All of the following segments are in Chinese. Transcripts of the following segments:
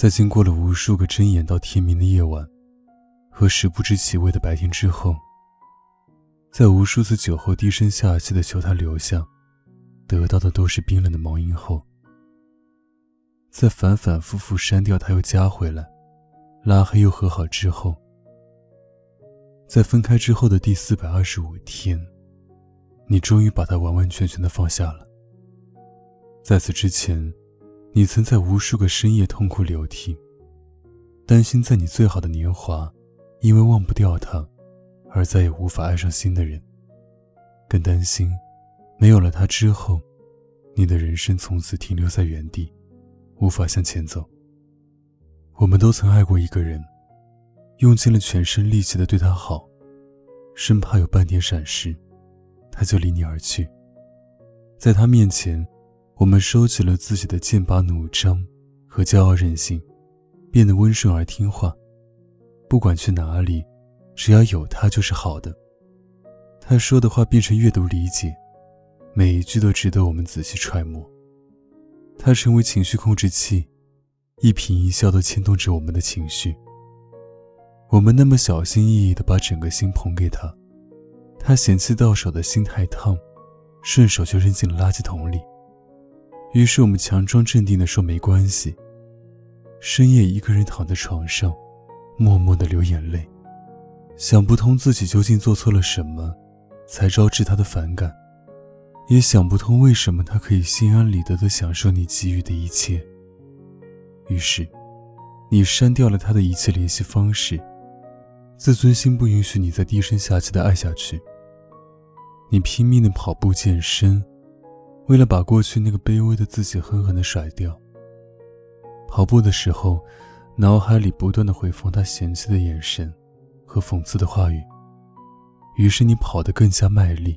在经过了无数个睁眼到天明的夜晚，和十不知其味的白天之后，在无数次酒后低声下气的求他留下，得到的都是冰冷的毛音后，在反反复复删掉他又加回来，拉黑又和好之后。在分开之后的第四百二十五天，你终于把他完完全全的放下了。在此之前，你曾在无数个深夜痛哭流涕，担心在你最好的年华，因为忘不掉他，而再也无法爱上新的人，更担心，没有了他之后，你的人生从此停留在原地，无法向前走。我们都曾爱过一个人。用尽了全身力气的对他好，生怕有半点闪失，他就离你而去。在他面前，我们收起了自己的剑拔弩张和骄傲任性，变得温顺而听话。不管去哪里，只要有他就是好的。他说的话变成阅读理解，每一句都值得我们仔细揣摩。他成为情绪控制器，一颦一笑都牵动着我们的情绪。我们那么小心翼翼地把整个心捧给他，他嫌弃到手的心太烫，顺手就扔进了垃圾桶里。于是我们强装镇定地说没关系。深夜一个人躺在床上，默默地流眼泪，想不通自己究竟做错了什么，才招致他的反感，也想不通为什么他可以心安理得地享受你给予的一切。于是，你删掉了他的一切联系方式。自尊心不允许你再低声下气的爱下去。你拼命的跑步健身，为了把过去那个卑微的自己狠狠的甩掉。跑步的时候，脑海里不断的回放他嫌弃的眼神和讽刺的话语。于是你跑得更加卖力，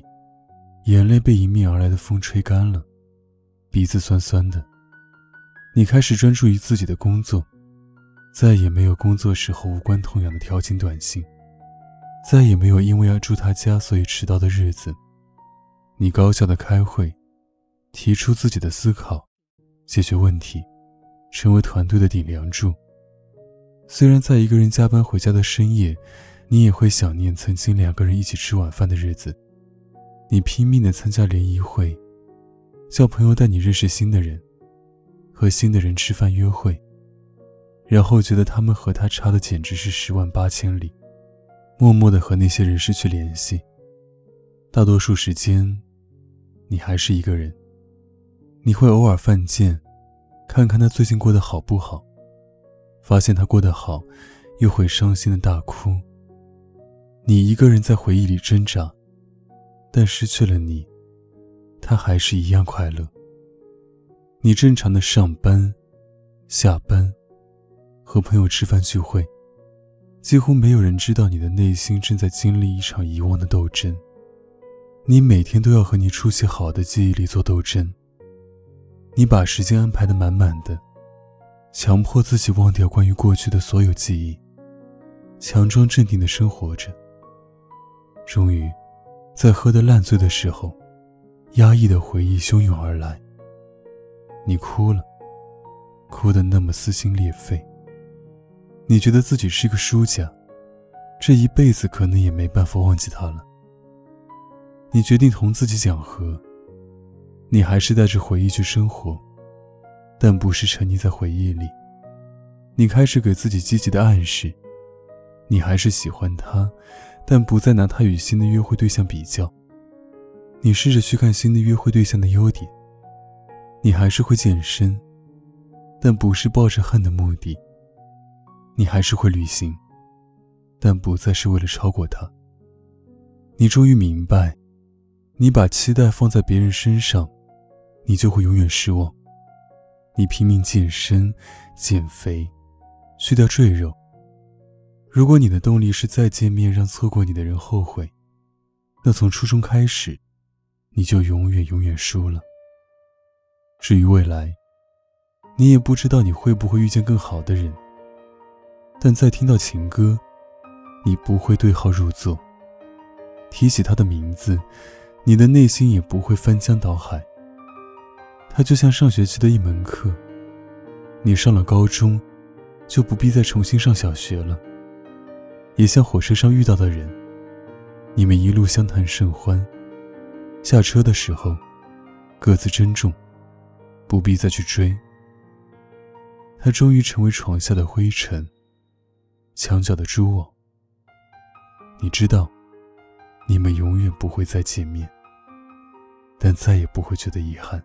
眼泪被迎面而来的风吹干了，鼻子酸酸的。你开始专注于自己的工作。再也没有工作时候无关痛痒的调情短信，再也没有因为要住他家所以迟到的日子。你高效的开会，提出自己的思考，解决问题，成为团队的顶梁柱。虽然在一个人加班回家的深夜，你也会想念曾经两个人一起吃晚饭的日子。你拼命的参加联谊会，叫朋友带你认识新的人，和新的人吃饭约会。然后觉得他们和他差的简直是十万八千里，默默的和那些人失去联系。大多数时间，你还是一个人。你会偶尔犯贱，看看他最近过得好不好，发现他过得好，又会伤心的大哭。你一个人在回忆里挣扎，但失去了你，他还是一样快乐。你正常的上班、下班。和朋友吃饭聚会，几乎没有人知道你的内心正在经历一场遗忘的斗争。你每天都要和你出席好的记忆里做斗争。你把时间安排的满满的，强迫自己忘掉关于过去的所有记忆，强装镇定的生活着。终于，在喝得烂醉的时候，压抑的回忆汹涌而来。你哭了，哭得那么撕心裂肺。你觉得自己是个输家，这一辈子可能也没办法忘记他了。你决定同自己讲和，你还是带着回忆去生活，但不是沉溺在回忆里。你开始给自己积极的暗示，你还是喜欢他，但不再拿他与新的约会对象比较。你试着去看新的约会对象的优点，你还是会健身，但不是抱着恨的目的。你还是会旅行，但不再是为了超过他。你终于明白，你把期待放在别人身上，你就会永远失望。你拼命健身、减肥，去掉赘肉。如果你的动力是再见面让错过你的人后悔，那从初中开始，你就永远永远输了。至于未来，你也不知道你会不会遇见更好的人。但在听到情歌，你不会对号入座。提起他的名字，你的内心也不会翻江倒海。他就像上学期的一门课，你上了高中，就不必再重新上小学了。也像火车上遇到的人，你们一路相谈甚欢。下车的时候，各自珍重，不必再去追。他终于成为床下的灰尘，墙角的蛛网。你知道，你们永远不会再见面，但再也不会觉得遗憾。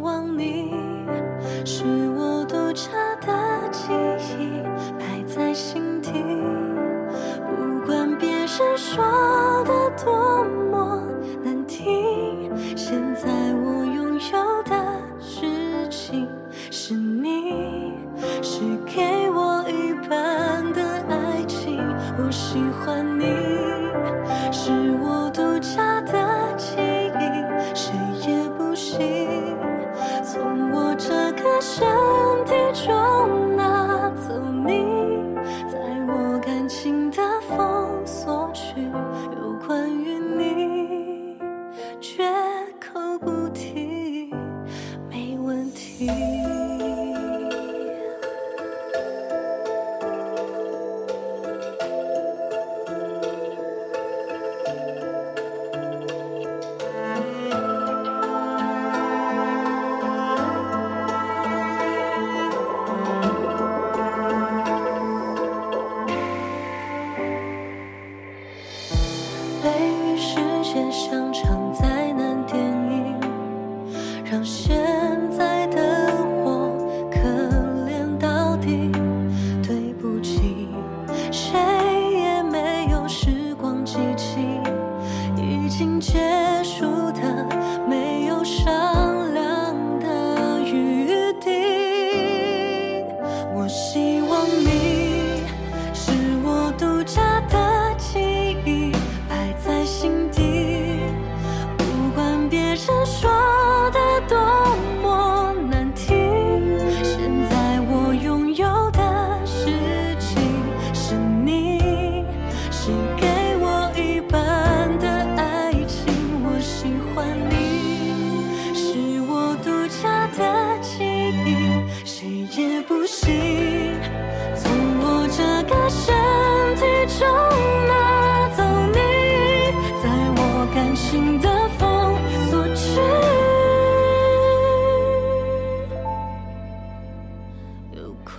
望你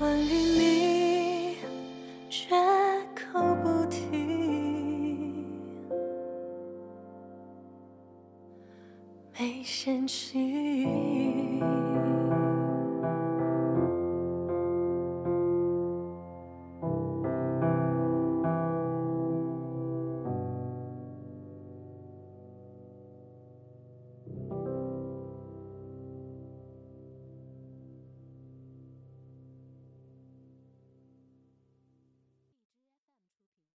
关于你绝口不提。没嫌弃